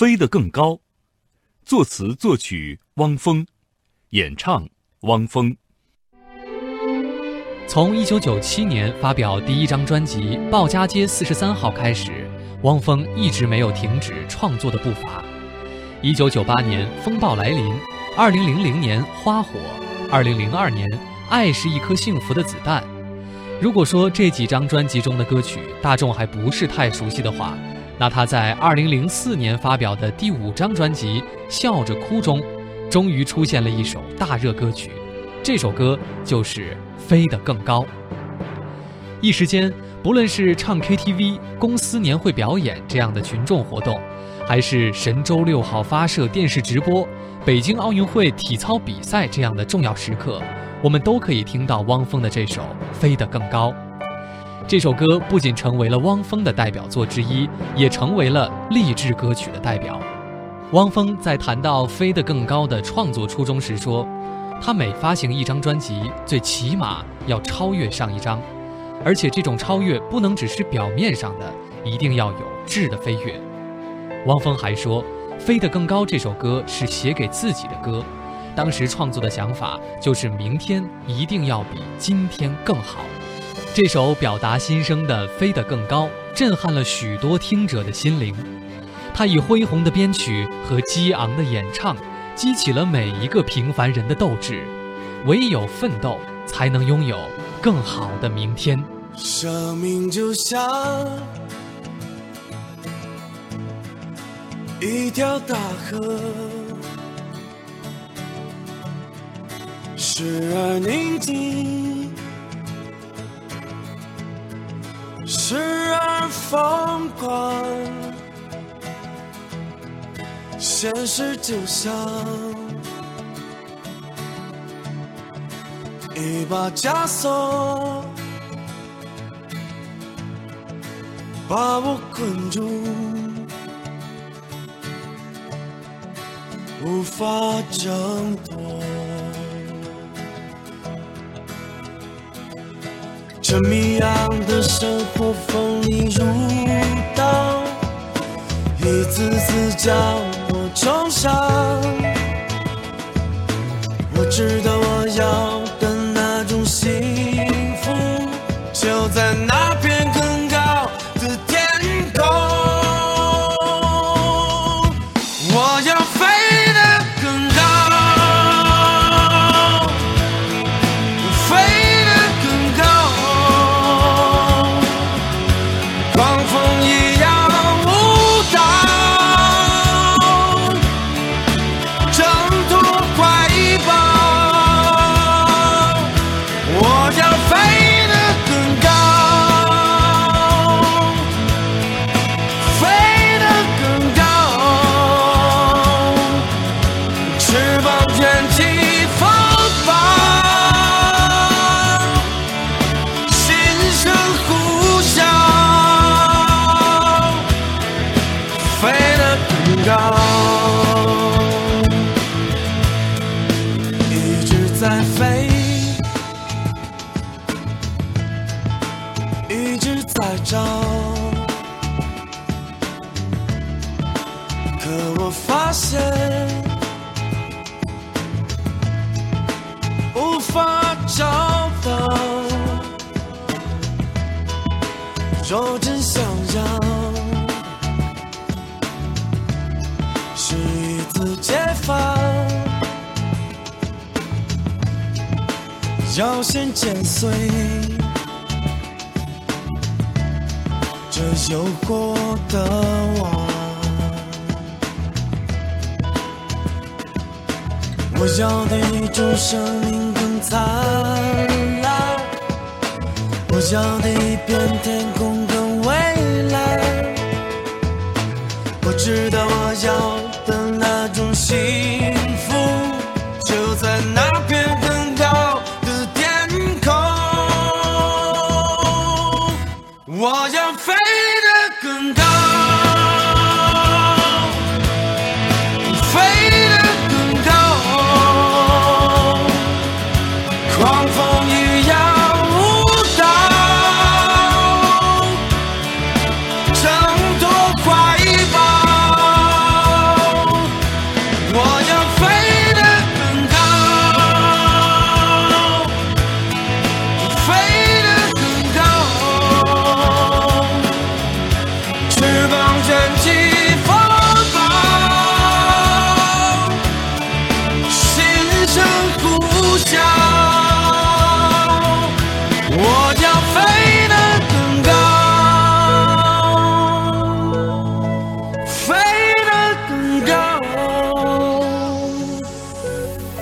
飞得更高，作词作曲汪峰，演唱汪峰。从一九九七年发表第一张专辑《鲍家街四十三号》开始，汪峰一直没有停止创作的步伐。一九九八年风暴来临，二零零零年花火，二零零二年爱是一颗幸福的子弹。如果说这几张专辑中的歌曲大众还不是太熟悉的话，那他在二零零四年发表的第五张专辑《笑着哭》中，终于出现了一首大热歌曲，这首歌就是。飞得更高。一时间，不论是唱 KTV、公司年会表演这样的群众活动，还是神舟六号发射电视直播、北京奥运会体操比赛这样的重要时刻，我们都可以听到汪峰的这首《飞得更高》。这首歌不仅成为了汪峰的代表作之一，也成为了励志歌曲的代表。汪峰在谈到《飞得更高》的创作初衷时说。他每发行一张专辑，最起码要超越上一张，而且这种超越不能只是表面上的，一定要有质的飞跃。汪峰还说，《飞得更高》这首歌是写给自己的歌，当时创作的想法就是明天一定要比今天更好。这首表达心声的《飞得更高》震撼了许多听者的心灵，他以恢宏的编曲和激昂的演唱。激起了每一个平凡人的斗志，唯有奋斗，才能拥有更好的明天。生命就像一条大河，时而宁静，疯狂。现实就像一把枷锁，把我困住，无法挣脱。这迷样的生活锋利如刀，一次次将我。重伤，我知道我要高一直在飞一直在找可我发现无法找到弱智想象是一次解放，要先剪碎这诱惑的网。我要的一种生命更灿烂，我要的一片天空更蔚蓝。我。知道我要那种幸福，就在那片更高的天空。我要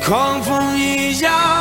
狂风一样